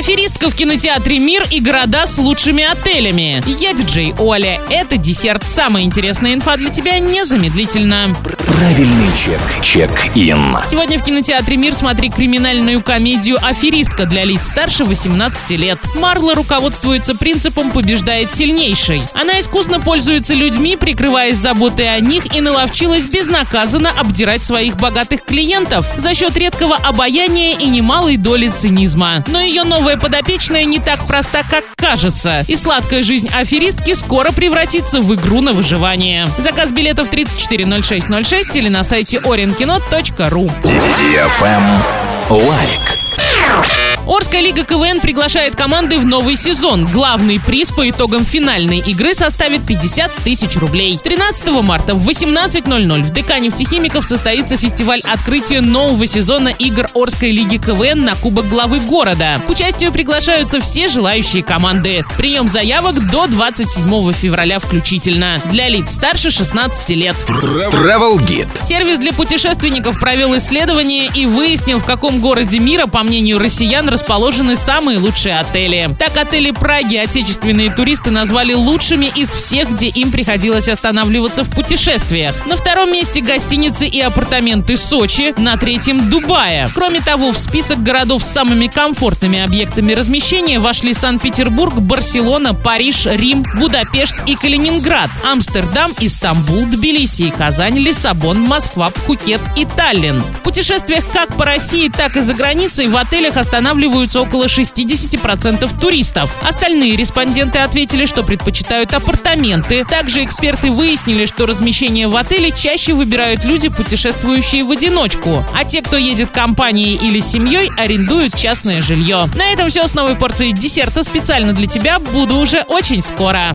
Аферистка в кинотеатре «Мир» и города с лучшими отелями. Я диджей Оля. Это десерт. Самая интересная инфа для тебя незамедлительно. Правильный чек. Чек-ин. Сегодня в кинотеатре «Мир» смотри криминальную комедию «Аферистка» для лиц старше 18 лет. Марла руководствуется принципом «побеждает сильнейший». Она искусно пользуется людьми, прикрываясь заботой о них и наловчилась безнаказанно обдирать своих богатых клиентов за счет редкого обаяния и немалой доли цинизма. Но ее новая подопечная не так проста, как кажется. И сладкая жизнь аферистки скоро превратится в игру на выживание. Заказ билетов 340606 или на сайте orinkino.ru. Лайк. Орская лига КВН приглашает команды в новый сезон. Главный приз по итогам финальной игры составит 50 тысяч рублей. 13 марта в 18.00 в ДК нефтехимиков состоится фестиваль открытия нового сезона игр Орской лиги КВН на Кубок главы города. К участию приглашаются все желающие команды. Прием заявок до 27 февраля включительно. Для лиц старше 16 лет. Travel Guide. Сервис для путешественников провел исследование и выяснил, в каком городе мира, по мнению россиян, расположены самые лучшие отели. Так, отели Праги отечественные туристы назвали лучшими из всех, где им приходилось останавливаться в путешествиях. На втором месте гостиницы и апартаменты Сочи, на третьем Дубая. Кроме того, в список городов с самыми комфортными объектами размещения вошли Санкт-Петербург, Барселона, Париж, Рим, Будапешт и Калининград, Амстердам, Истамбул, Тбилиси Казань, Лиссабон, Москва, Пхукет и Таллин. В путешествиях как по России, так и за границей в отелях останавливаются останавливаются около 60% туристов. Остальные респонденты ответили, что предпочитают апартаменты. Также эксперты выяснили, что размещение в отеле чаще выбирают люди, путешествующие в одиночку. А те, кто едет компанией или семьей, арендуют частное жилье. На этом все с новой порцией десерта специально для тебя. Буду уже очень скоро.